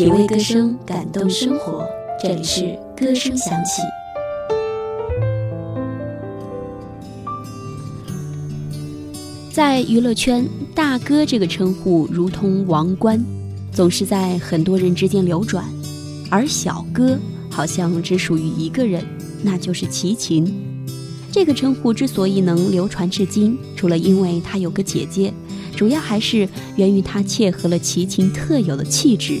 品味歌声，感动生活。这里是歌声响起。在娱乐圈，“大哥”这个称呼如同王冠，总是在很多人之间流转；而“小哥”好像只属于一个人，那就是齐秦。这个称呼之所以能流传至今，除了因为他有个姐姐。主要还是源于他切合了齐秦特有的气质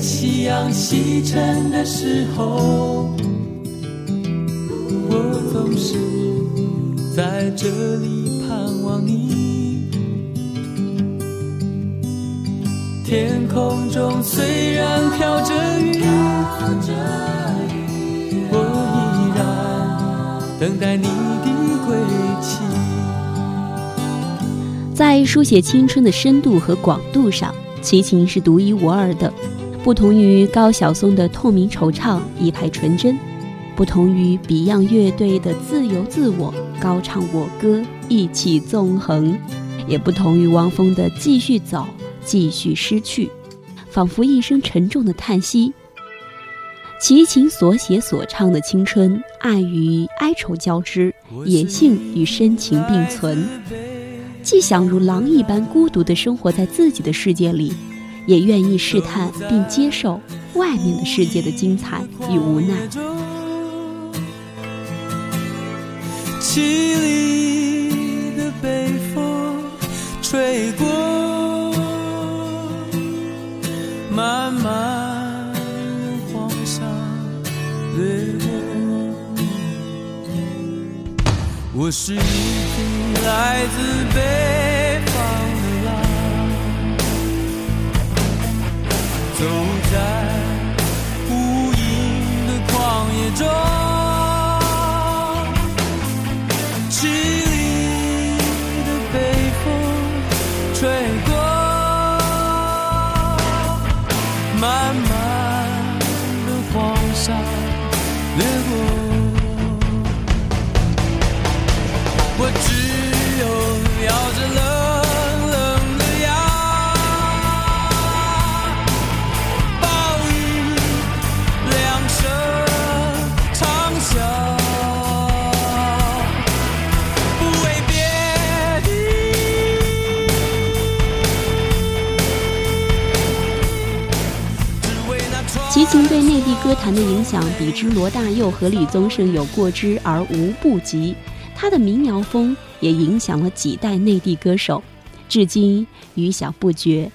夕阳西沉的时候，我总是在这里盼望你。天空中虽然飘着雨，我依然等待你的归期。在书写青春的深度和广度上。齐秦是独一无二的，不同于高晓松的透明惆怅一派纯真，不同于 Beyond 乐队的自由自我高唱我歌意气纵横，也不同于汪峰的继续走继续失去，仿佛一声沉重的叹息。齐秦所写所唱的青春，爱与哀愁交织，野性与深情并存。既想如狼一般孤独地生活在自己的世界里，也愿意试探并接受外面的世界的精彩与无奈。凄厉的北风吹过，漫漫黄沙掠过，我是一匹。来自北中。齐秦对内地歌坛的影响，比之罗大佑和李宗盛有过之而无不及。他的民谣风也影响了几代内地歌手，至今余响不绝。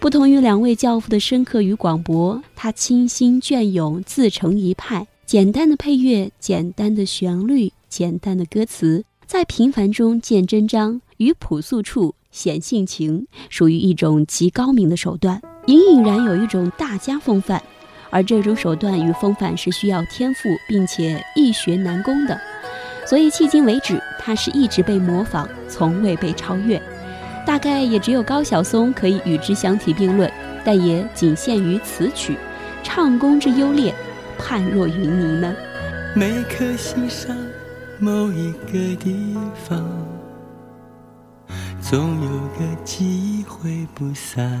不同于两位教父的深刻与广博，他清新隽永，自成一派。简单的配乐，简单的旋律，简单的歌词，在平凡中见真章，于朴素处显性情，属于一种极高明的手段，隐隐然有一种大家风范。而这种手段与风范是需要天赋，并且易学难攻的，所以迄今为止，他是一直被模仿，从未被超越。大概也只有高晓松可以与之相提并论，但也仅限于词曲，唱功之优劣，判若云泥呢。每颗心上某一个地方，总有个记忆挥不散。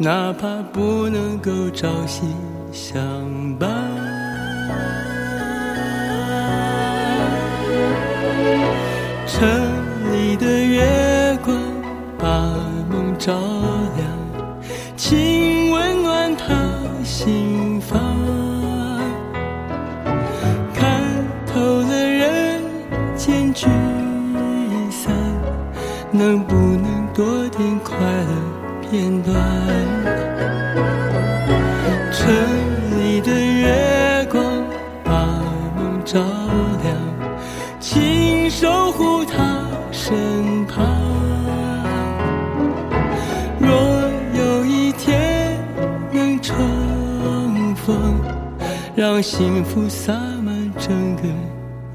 哪怕不能够朝夕相伴。城里的月光把梦照亮，请温暖他心房。看透了人间聚散，能不能多点快乐片段？城里的月光把梦照亮，请守护他身旁。若有一天能重逢，让幸福洒满整个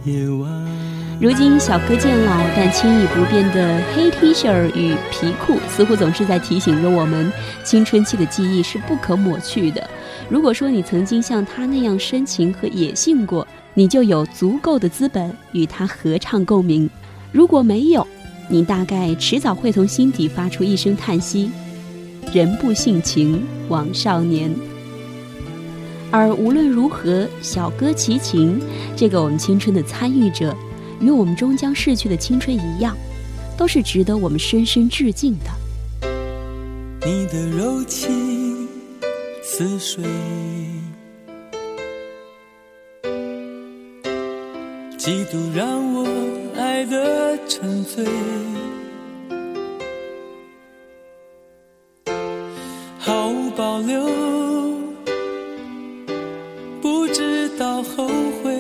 夜晚。如今小哥渐老，但轻易不变的黑 T 恤与皮裤，似乎总是在提醒着我们，青春期的记忆是不可抹去的。如果说你曾经像他那样深情和野性过，你就有足够的资本与他合唱共鸣；如果没有，你大概迟早会从心底发出一声叹息：人不性情，枉少年。而无论如何，小哥齐秦，这个我们青春的参与者。与我们终将逝去的青春一样，都是值得我们深深致敬的。你的柔情似水，几度让我爱得沉醉，毫无保留，不知道后悔。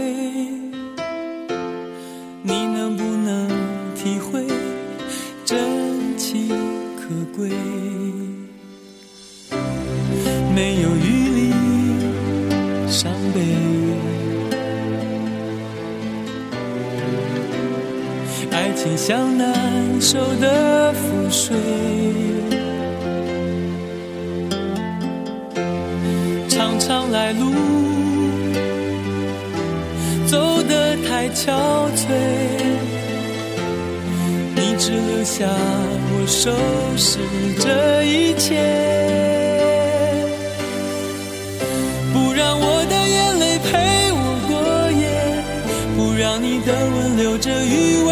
情像难收的覆水，常常来路走得太憔悴，你只留下我收拾这一切。不让我的眼泪陪我过夜，不让你的吻留着余味，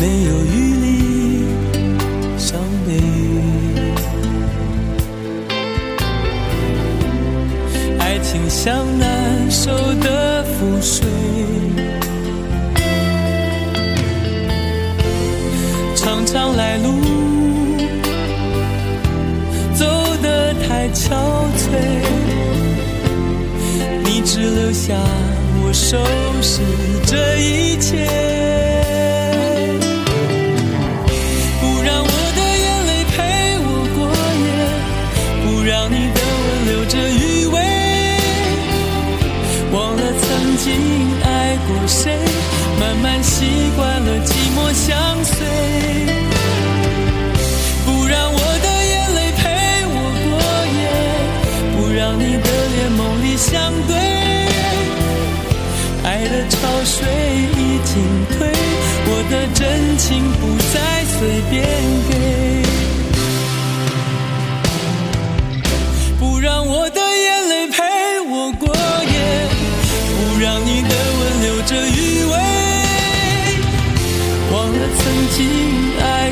没有余力，伤悲爱情像难受的覆水，常常来路走得太憔悴，你只留下我收拾这一切。谁